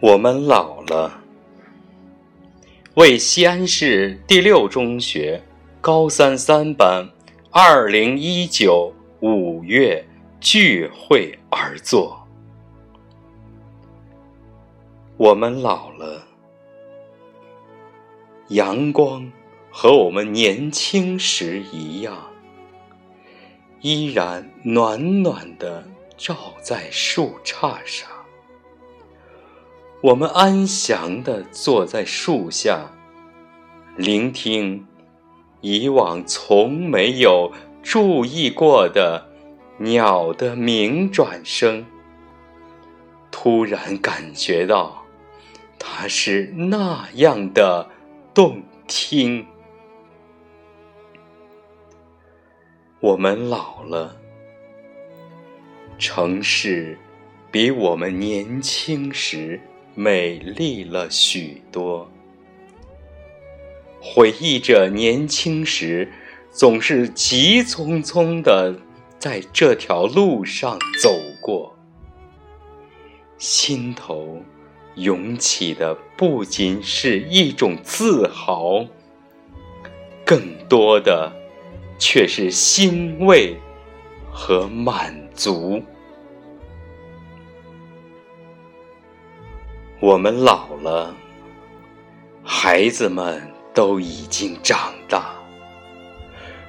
我们老了，为西安市第六中学高三三班二零一九五月聚会而作。我们老了，阳光和我们年轻时一样，依然暖暖的照在树杈上。我们安详地坐在树下，聆听以往从没有注意过的鸟的鸣转声。突然感觉到，它是那样的动听。我们老了，城市比我们年轻时。美丽了许多。回忆着年轻时，总是急匆匆的在这条路上走过，心头涌起的不仅是一种自豪，更多的却是欣慰和满足。我们老了，孩子们都已经长大，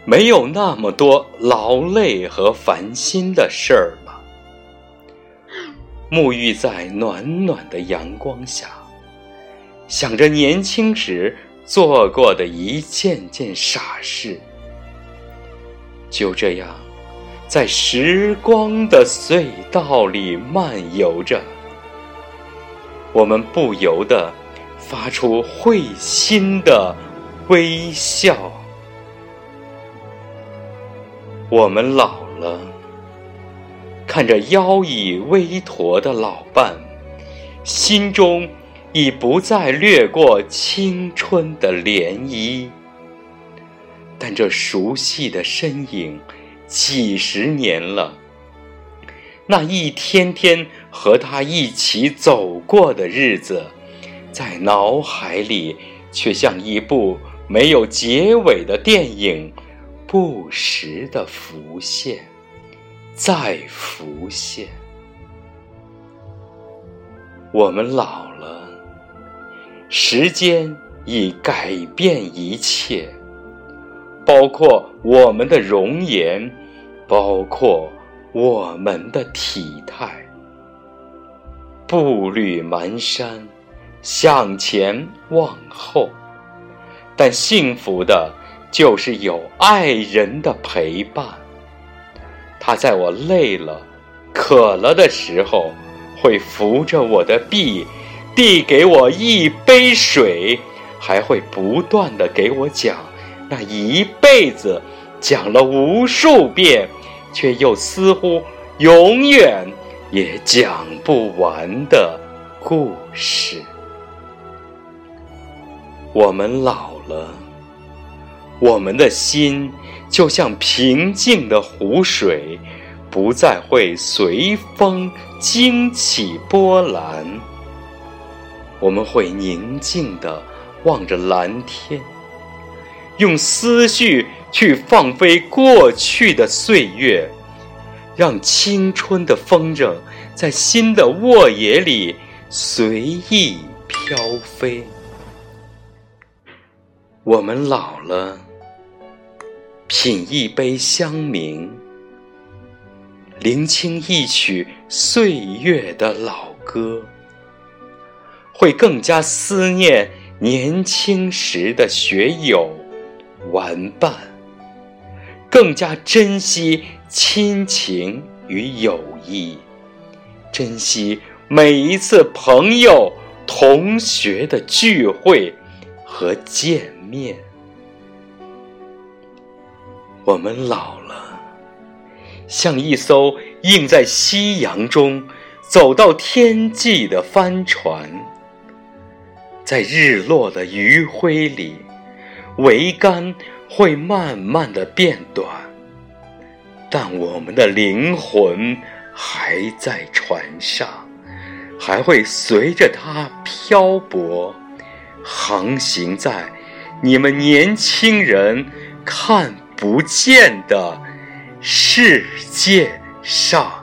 没有那么多劳累和烦心的事儿了。沐浴在暖暖的阳光下，想着年轻时做过的一件件傻事，就这样在时光的隧道里漫游着。我们不由得发出会心的微笑。我们老了，看着腰已微驼的老伴，心中已不再掠过青春的涟漪。但这熟悉的身影，几十年了。那一天天和他一起走过的日子，在脑海里却像一部没有结尾的电影，不时的浮现，再浮现。我们老了，时间已改变一切，包括我们的容颜，包括。我们的体态，步履蹒跚，向前往后，但幸福的，就是有爱人的陪伴。他在我累了、渴了的时候，会扶着我的臂，递给我一杯水，还会不断的给我讲那一辈子讲了无数遍。却又似乎永远也讲不完的故事。我们老了，我们的心就像平静的湖水，不再会随风惊起波澜。我们会宁静的望着蓝天，用思绪。去放飞过去的岁月，让青春的风筝在新的沃野里随意飘飞。我们老了，品一杯香茗，聆听一曲岁月的老歌，会更加思念年轻时的学友玩伴。更加珍惜亲情与友谊，珍惜每一次朋友、同学的聚会和见面。我们老了，像一艘映在夕阳中走到天际的帆船，在日落的余晖里，桅杆。会慢慢的变短，但我们的灵魂还在船上，还会随着它漂泊，航行在你们年轻人看不见的世界上。